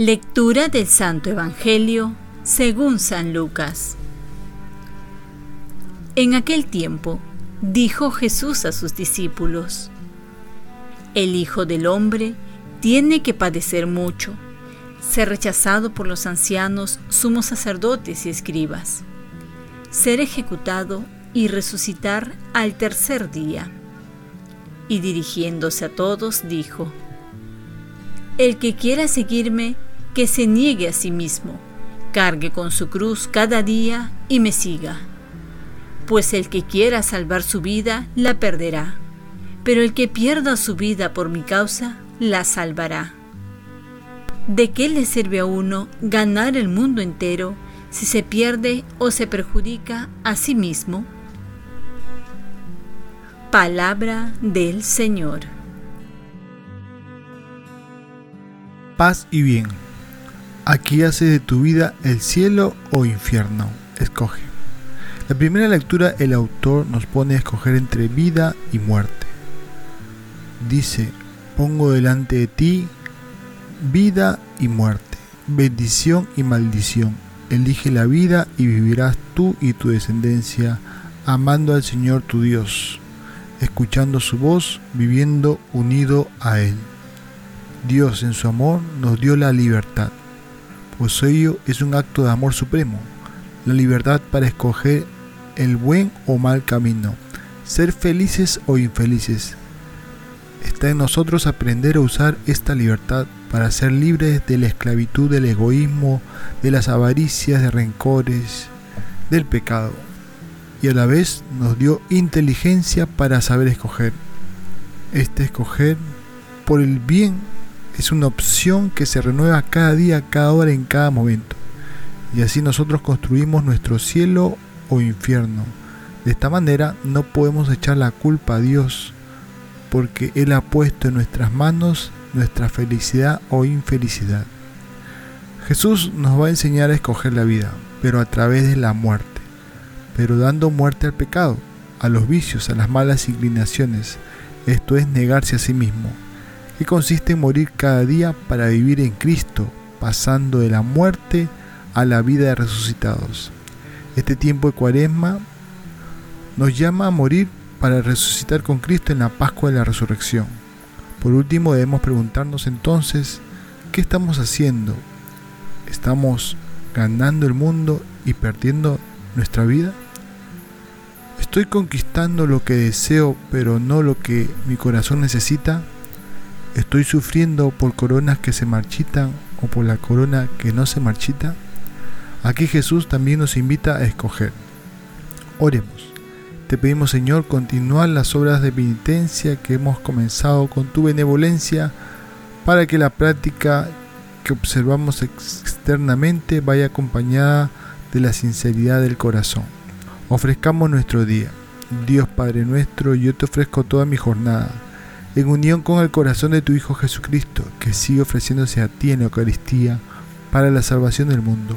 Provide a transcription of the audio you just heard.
Lectura del Santo Evangelio según San Lucas. En aquel tiempo dijo Jesús a sus discípulos, El Hijo del Hombre tiene que padecer mucho, ser rechazado por los ancianos, sumos sacerdotes y escribas, ser ejecutado y resucitar al tercer día. Y dirigiéndose a todos dijo, El que quiera seguirme, que se niegue a sí mismo, cargue con su cruz cada día y me siga. Pues el que quiera salvar su vida, la perderá, pero el que pierda su vida por mi causa, la salvará. ¿De qué le sirve a uno ganar el mundo entero si se pierde o se perjudica a sí mismo? Palabra del Señor. Paz y bien. Aquí hace de tu vida el cielo o infierno. Escoge. La primera lectura el autor nos pone a escoger entre vida y muerte. Dice, pongo delante de ti vida y muerte, bendición y maldición. Elige la vida y vivirás tú y tu descendencia, amando al Señor tu Dios, escuchando su voz, viviendo unido a Él. Dios en su amor nos dio la libertad pues ello es un acto de amor supremo, la libertad para escoger el buen o mal camino, ser felices o infelices. Está en nosotros aprender a usar esta libertad para ser libres de la esclavitud del egoísmo, de las avaricias, de rencores, del pecado. Y a la vez nos dio inteligencia para saber escoger. Este escoger por el bien es una opción que se renueva cada día, cada hora, en cada momento. Y así nosotros construimos nuestro cielo o infierno. De esta manera no podemos echar la culpa a Dios, porque Él ha puesto en nuestras manos nuestra felicidad o infelicidad. Jesús nos va a enseñar a escoger la vida, pero a través de la muerte, pero dando muerte al pecado, a los vicios, a las malas inclinaciones, esto es negarse a sí mismo que consiste en morir cada día para vivir en Cristo, pasando de la muerte a la vida de resucitados. Este tiempo de cuaresma nos llama a morir para resucitar con Cristo en la Pascua de la Resurrección. Por último, debemos preguntarnos entonces, ¿qué estamos haciendo? ¿Estamos ganando el mundo y perdiendo nuestra vida? ¿Estoy conquistando lo que deseo pero no lo que mi corazón necesita? ¿Estoy sufriendo por coronas que se marchitan o por la corona que no se marchita? Aquí Jesús también nos invita a escoger. Oremos. Te pedimos Señor continuar las obras de penitencia que hemos comenzado con tu benevolencia para que la práctica que observamos externamente vaya acompañada de la sinceridad del corazón. Ofrezcamos nuestro día. Dios Padre nuestro, yo te ofrezco toda mi jornada en unión con el corazón de tu Hijo Jesucristo, que sigue ofreciéndose a ti en la Eucaristía para la salvación del mundo.